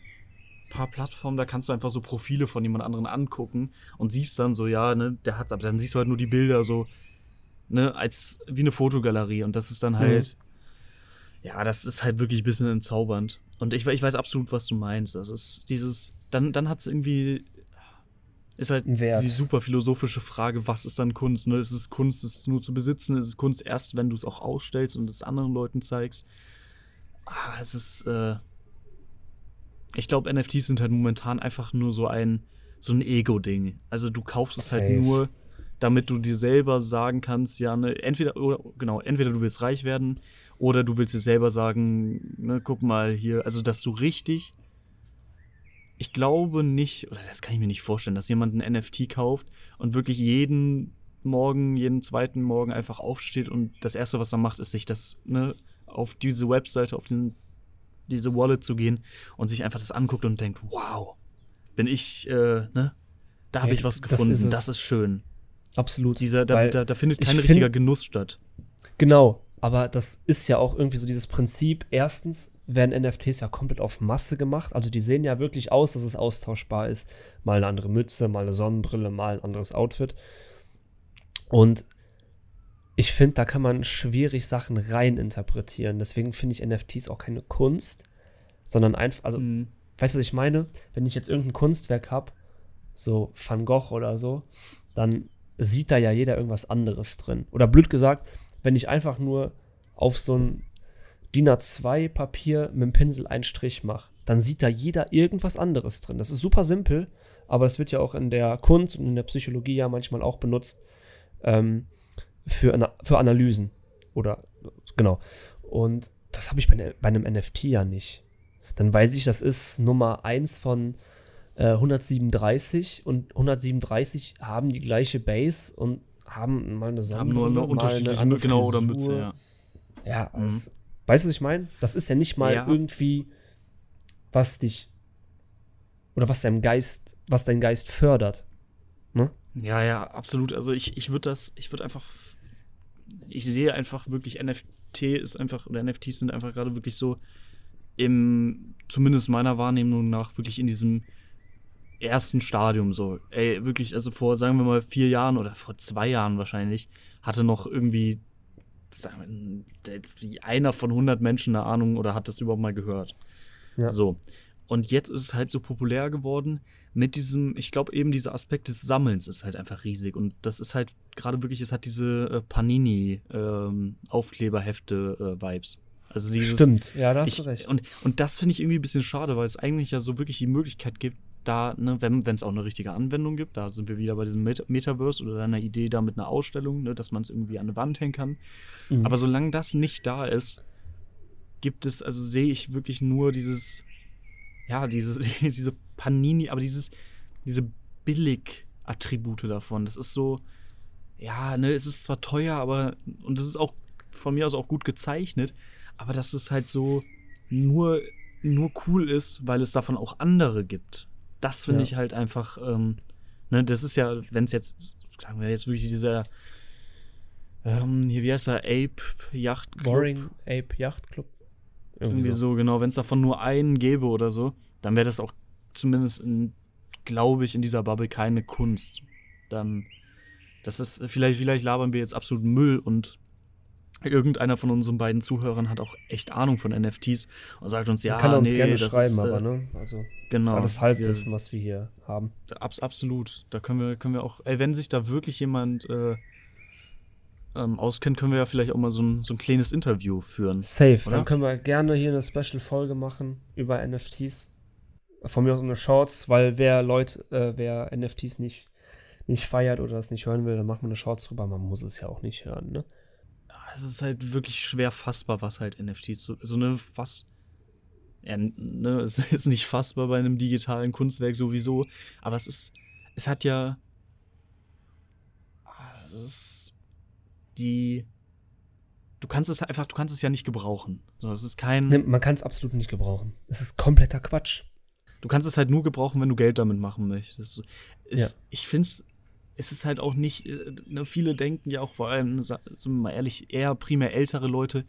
paar Plattformen, da kannst du einfach so Profile von jemand anderen angucken und siehst dann so, ja, ne, der hat's, aber dann siehst du halt nur die Bilder so, ne, als wie eine Fotogalerie. Und das ist dann halt. Ja, das ist halt wirklich ein bisschen entzaubernd. Und ich, ich weiß absolut, was du meinst. Das ist dieses. Dann, dann hat es irgendwie. Ist halt Wert. die super philosophische Frage, was ist dann Kunst? Ne? Ist es Kunst, es nur zu besitzen? Ist es Kunst erst, wenn du es auch ausstellst und es anderen Leuten zeigst? Ah, es ist. Äh ich glaube, NFTs sind halt momentan einfach nur so ein so ein Ego-Ding. Also du kaufst es halt nur, damit du dir selber sagen kannst, ja, ne, entweder oder genau, entweder du willst reich werden oder du willst dir selber sagen, ne, guck mal hier, also dass du richtig ich glaube nicht, oder das kann ich mir nicht vorstellen, dass jemand ein NFT kauft und wirklich jeden Morgen, jeden zweiten Morgen einfach aufsteht und das Erste, was er macht, ist sich das, ne, auf diese Webseite, auf diesen, diese Wallet zu gehen und sich einfach das anguckt und denkt, wow, bin ich, äh, ne, da habe Ja, ich was das gefunden, ist es. das ist schön. Absolut. Dieser, da, da, da findet kein find- richtiger Genuss statt. Genau, aber das ist ja auch irgendwie so dieses Prinzip. Erstens werden NFTs ja komplett auf Masse gemacht. Also die sehen ja wirklich aus, dass es austauschbar ist. Mal eine andere Mütze, mal eine Sonnenbrille, mal ein anderes Outfit. Und ich finde, da kann man schwierig Sachen rein interpretieren. Deswegen finde ich NFTs auch keine Kunst, sondern einfach, also, Mhm. weißt du, was ich meine? Wenn ich jetzt irgendein Kunstwerk habe, so Van Gogh oder so, dann sieht da ja jeder irgendwas anderes drin. Oder blöd gesagt, wenn ich einfach nur auf so ein DIN A2-Papier mit dem Pinsel einen Strich mache, dann sieht da jeder irgendwas anderes drin. Das ist super simpel, aber es wird ja auch in der Kunst und in der Psychologie ja manchmal auch benutzt ähm, für, Ana für Analysen. Oder genau. Und das habe ich bei, ne bei einem NFT ja nicht. Dann weiß ich, das ist Nummer 1 von äh, 137 und 137 haben die gleiche Base und haben mal eine Haben Sonnenbrille, nur eine unterschiedliche, andere genau, oder. Mütze, ja. Ja, das, weißt du, was ich meine? Das ist ja nicht mal Ja. irgendwie, was dich oder was deinem Geist, was dein Geist fördert. Ne? Ja, ja, absolut. Also ich, ich würde das, ich würde einfach, ich sehe einfach wirklich, NFT ist einfach, oder NFTs sind einfach gerade wirklich so im, zumindest meiner Wahrnehmung nach, wirklich in diesem ersten Stadium so. Ey, wirklich, also vor, sagen wir mal, vier Jahren oder vor zwei Jahren wahrscheinlich, hatte noch irgendwie, sagen wir, wie einer von 100 Menschen eine Ahnung oder hat das überhaupt mal gehört. Ja. So. Und jetzt ist es halt so populär geworden mit diesem, ich glaube eben dieser Aspekt des Sammelns ist halt einfach riesig. Und das ist halt gerade wirklich, es hat diese äh, Panini-Aufkleberhefte-Vibes. also dieses, Stimmt, ja, da hast ich, du recht. Und, und das finde ich irgendwie ein bisschen schade, weil es eigentlich ja so wirklich die Möglichkeit gibt, da, ne, wenn es auch eine richtige Anwendung gibt, da sind wir wieder bei diesem Meta Metaverse oder einer Idee da mit einer Ausstellung, ne, dass man es irgendwie an eine Wand hängen kann. Mhm. Aber solange das nicht da ist, gibt es, also sehe ich wirklich nur dieses, ja, dieses, diese Panini, aber dieses, diese billig Attribute davon. Das ist so, ja, ne, es ist zwar teuer, aber, und es ist auch von mir aus auch gut gezeichnet, aber dass es halt so nur, nur cool ist, weil es davon auch andere gibt. Das finde Ja. ich halt einfach, ähm, ne, das ist ja, wenn es jetzt, sagen wir jetzt wirklich dieser, ähm, hier, wie heißt er, Ape Yacht Club? Boring Ape Yacht Club. Irgendwie so, genau. Wenn es davon nur einen gäbe oder so, dann wäre das auch zumindest, glaube ich, in dieser Bubble keine Kunst. Dann, das ist, vielleicht, vielleicht labern wir jetzt absolut Müll und irgendeiner von unseren beiden Zuhörern hat auch echt Ahnung von NFTs und sagt uns, ja, Man kann uns nee, gerne das schreiben, ist, äh, aber ne? Also, das genau, ist alles wir- Halbwissen, was wir hier haben. Abs absolut. Da können wir, können wir auch, ey, wenn sich da wirklich jemand äh, ähm, auskennt, können wir ja vielleicht auch mal so ein, so ein kleines Interview führen. Safe, Oder? dann können wir gerne hier eine Special-Folge machen über NFTs. Von mir aus eine Shorts, weil wer Leute, äh, wer NFTs nicht, nicht feiert oder das nicht hören will, dann machen wir eine Shorts drüber. Man muss es ja auch nicht hören, ne? Es ist halt wirklich schwer fassbar, was halt NFTs so, so eine was ja, ne, es ist nicht fassbar bei einem digitalen Kunstwerk sowieso, aber es ist es hat ja es ist die du kannst es einfach du kannst es ja nicht gebrauchen. So, es ist kein Ne, Man kann es absolut nicht gebrauchen. Es ist kompletter Quatsch. Du kannst es halt nur gebrauchen, wenn du Geld damit machen möchtest. Es, Ja. Ich finde es, es ist halt auch nicht, äh, ne, viele denken ja auch vor allem, sa- sind wir mal ehrlich, eher primär ältere Leute,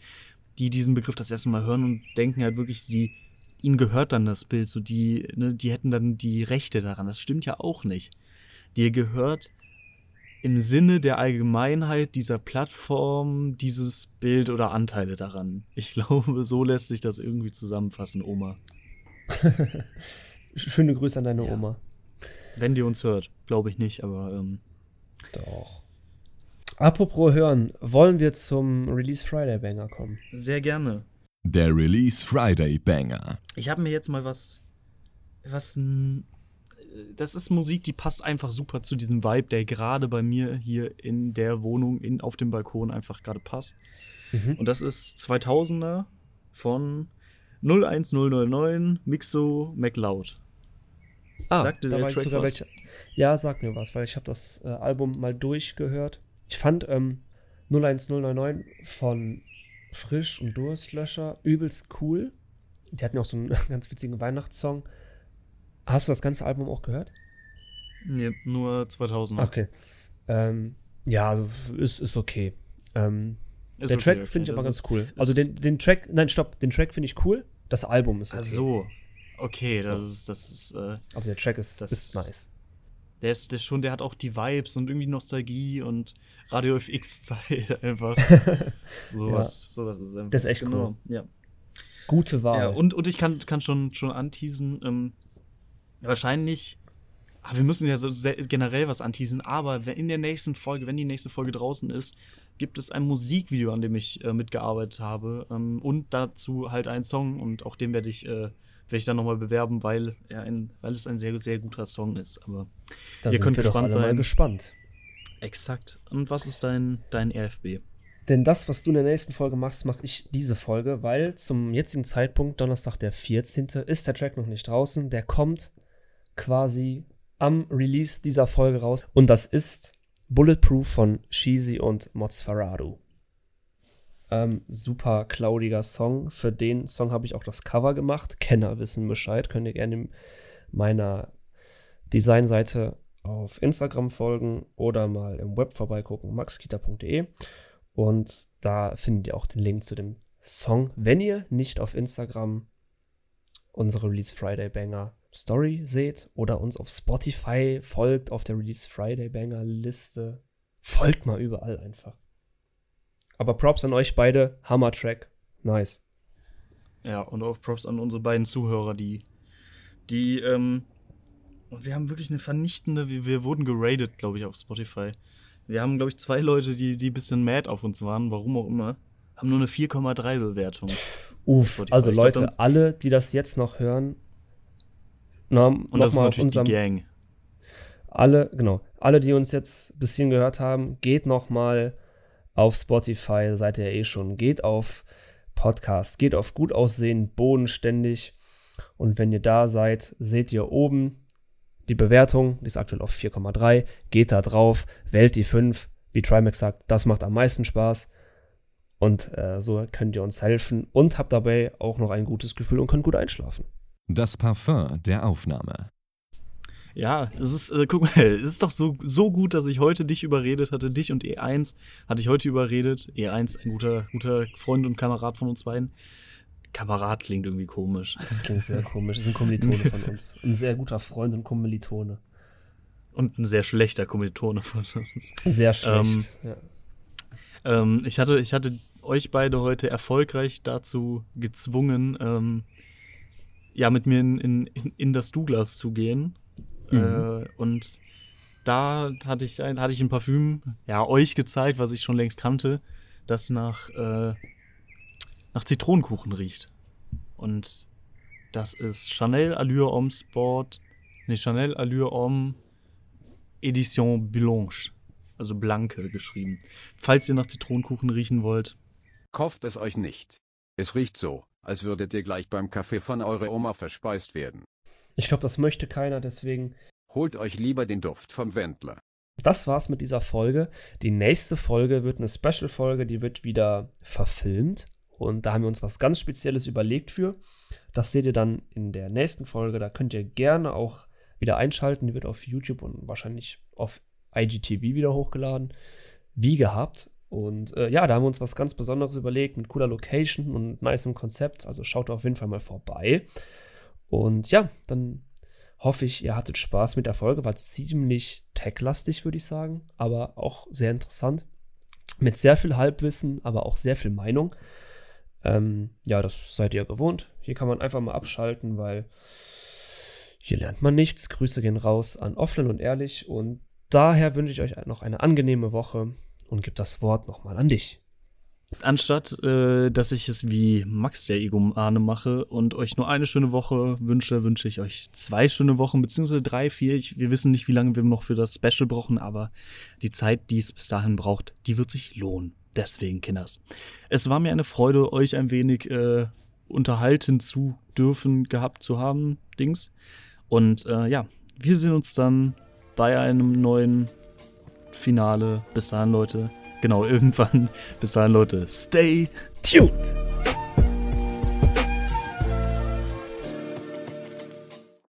die diesen Begriff das erste Mal hören und denken halt wirklich, sie, ihnen gehört dann das Bild, so die, ne, die hätten dann die Rechte daran. Das stimmt ja auch nicht. Dir gehört im Sinne der Allgemeinheit dieser Plattform dieses Bild oder Anteile daran. Ich glaube, so lässt sich das irgendwie zusammenfassen, Oma. Schöne Grüße an deine Oma. Wenn die uns hört, glaube ich nicht, aber ähm, Doch. Apropos hören, wollen wir zum Release Friday Banger kommen? sehr gerne. Der Release Friday Banger. Ich habe mir jetzt mal was, was, das ist Musik, die passt einfach super zu diesem Vibe, der gerade bei mir hier in der Wohnung, in, auf dem Balkon einfach gerade passt. Mhm. Und das ist 2000er von 01009 Mixo McLeod. Ah, Sagte da der Track sogar was? welcher. Ja, sag mir was, weil ich habe das äh, Album mal durchgehört. Ich fand ähm, 01099 von Frisch und Durstlöscher übelst cool. Die hatten auch so einen ganz witzigen Weihnachtssong. Hast du das ganze Album auch gehört? Nee, nur 2000er. Okay. Ähm, ja, also ist, ist okay. Ähm, Ist der okay, Track okay. finde ich aber ganz cool. Also den, den Track, nein, stopp, den Track finde ich cool. Das Album ist okay. Ach so. Okay, das ist, das ist, äh, Also der Track ist, Das- ist nice. der ist der schon, der hat auch die Vibes und irgendwie Nostalgie und Radio FX-Zeit einfach. sowas, sowas ist einfach. Das ist echt genau. Ja. Gute Wahl. ja und, und ich kann, kann schon, schon anteasen, ähm, wahrscheinlich, ah, wir müssen ja so sehr, generell was anteasen, aber wenn in der nächsten Folge, wenn die nächste Folge draußen ist, gibt es ein Musikvideo, an dem ich äh, mitgearbeitet habe ähm, und dazu halt einen Song und auch den werde ich, äh, werde ich dann nochmal bewerben, weil, er ein, weil es ein sehr, sehr guter Song ist. Aber da ihr könnt wir doch gespannt alle mal sein. gespannt. Exakt. Und was ist dein, dein RFB? Denn das, was du in der nächsten Folge machst, mache ich diese Folge, weil zum jetzigen Zeitpunkt, Donnerstag der 14., ist der Track noch nicht draußen. Der kommt quasi am Release dieser Folge raus. Und das ist Bulletproof von Sheezy und Mozfaradu. Ähm, super cloudiger Song. Für den Song habe ich auch das Cover gemacht. Kenner wissen Bescheid. Könnt ihr gerne meiner Designseite auf Instagram folgen oder mal im Web vorbeigucken, maxkita.de. Und da findet ihr auch den Link zu dem Song. Wenn ihr nicht auf Instagram unsere Release Friday Banger Story seht oder uns auf Spotify folgt auf der Release Friday Banger Liste, folgt mal überall einfach. Aber Props an euch beide, Hammer Track, nice. Ja, und auch Props an unsere beiden Zuhörer, die, die, ähm, und wir haben wirklich eine vernichtende, wir, wir wurden geradet, glaube ich, auf Spotify. Wir haben, glaube ich, zwei Leute, die, die ein bisschen mad auf uns waren, warum auch immer, haben nur eine 4,3 Bewertung. Uff, also Ich glaub, Leute, dann- alle, die das jetzt noch hören, na, Und das ist nochmal auf natürlich die Gang. alle, genau, alle, die uns jetzt bis hierhin gehört haben, geht noch mal auf Spotify, seid ihr eh schon, geht auf Podcast, geht auf gut aussehen, bodenständig und wenn ihr da seid, seht ihr oben die Bewertung, die ist aktuell auf 4,3. Geht da drauf, wählt die 5. Wie Trimax sagt, das macht am meisten Spaß. Und äh, so könnt ihr uns helfen und habt dabei auch noch ein gutes Gefühl und könnt gut einschlafen. Das Parfum der Aufnahme. Ja, es ist, äh, guck mal, es ist doch so, so gut, dass ich heute dich überredet hatte. Dich und E1 hatte ich heute überredet. E1, ein guter, guter Freund und Kamerad von uns beiden. Kamerad klingt irgendwie komisch. Das klingt sehr komisch. Das ist ein Kommilitone von uns. Ein sehr guter Freund und Kommilitone. Und ein sehr schlechter Kommilitone von uns. Sehr schlecht. Ähm, ja. Ähm, ich, hatte, ich hatte euch beide heute erfolgreich dazu gezwungen, ähm, ja, mit mir in, in, in das Douglas zu gehen. Äh, und da hatte ich, ein, hatte ich ein Parfüm, ja, euch gezeigt, was ich schon längst kannte, das nach, äh, nach Zitronenkuchen riecht. Und das ist Chanel Allure Homme Sport, nee, Chanel Allure Homme Edition Blanche. Also Blanke geschrieben. Falls ihr nach Zitronenkuchen riechen wollt, Kauft es euch nicht. Es riecht so, als würdet ihr gleich beim Kaffee von eurer Oma verspeist werden. Ich glaube, das möchte keiner, deswegen. Holt euch lieber den Duft vom Wendler. Das war's mit dieser Folge. Die nächste Folge wird eine Special-Folge, die wird wieder verfilmt. Und da haben wir uns was ganz Spezielles überlegt für. Das seht ihr dann in der nächsten Folge. Da könnt ihr gerne auch wieder einschalten. Die wird auf YouTube und wahrscheinlich auf IGTV wieder hochgeladen. Wie gehabt. Und äh, ja, da haben wir uns was ganz Besonderes überlegt mit cooler Location und nicem Konzept. Also schaut auf jeden Fall mal vorbei. Und ja, dann hoffe ich, ihr hattet Spaß mit der Folge. War ziemlich tech-lastig, würde ich sagen, aber auch sehr interessant. Mit sehr viel Halbwissen, aber auch sehr viel Meinung. Ähm, ja, das seid ihr gewohnt. Hier kann man einfach mal abschalten, weil hier lernt man nichts. Grüße gehen raus an Offline und Ehrlich. Und daher wünsche ich euch noch eine angenehme Woche und gebe das Wort nochmal an dich. Anstatt, äh, dass ich es wie Max der Egomane mache und euch nur eine schöne Woche wünsche, wünsche ich euch zwei schöne Wochen, beziehungsweise drei, vier. Ich, wir wissen nicht, wie lange wir noch für das Special brauchen, aber die Zeit, die es bis dahin braucht, die wird sich lohnen. Deswegen, Kinders. Es war mir eine Freude, euch ein wenig äh, unterhalten zu dürfen, gehabt zu haben, Dings. Und äh, ja, wir sehen uns dann bei einem neuen Finale. Bis dahin, Leute. Genau, irgendwann. Bis dahin, Leute. Stay tuned.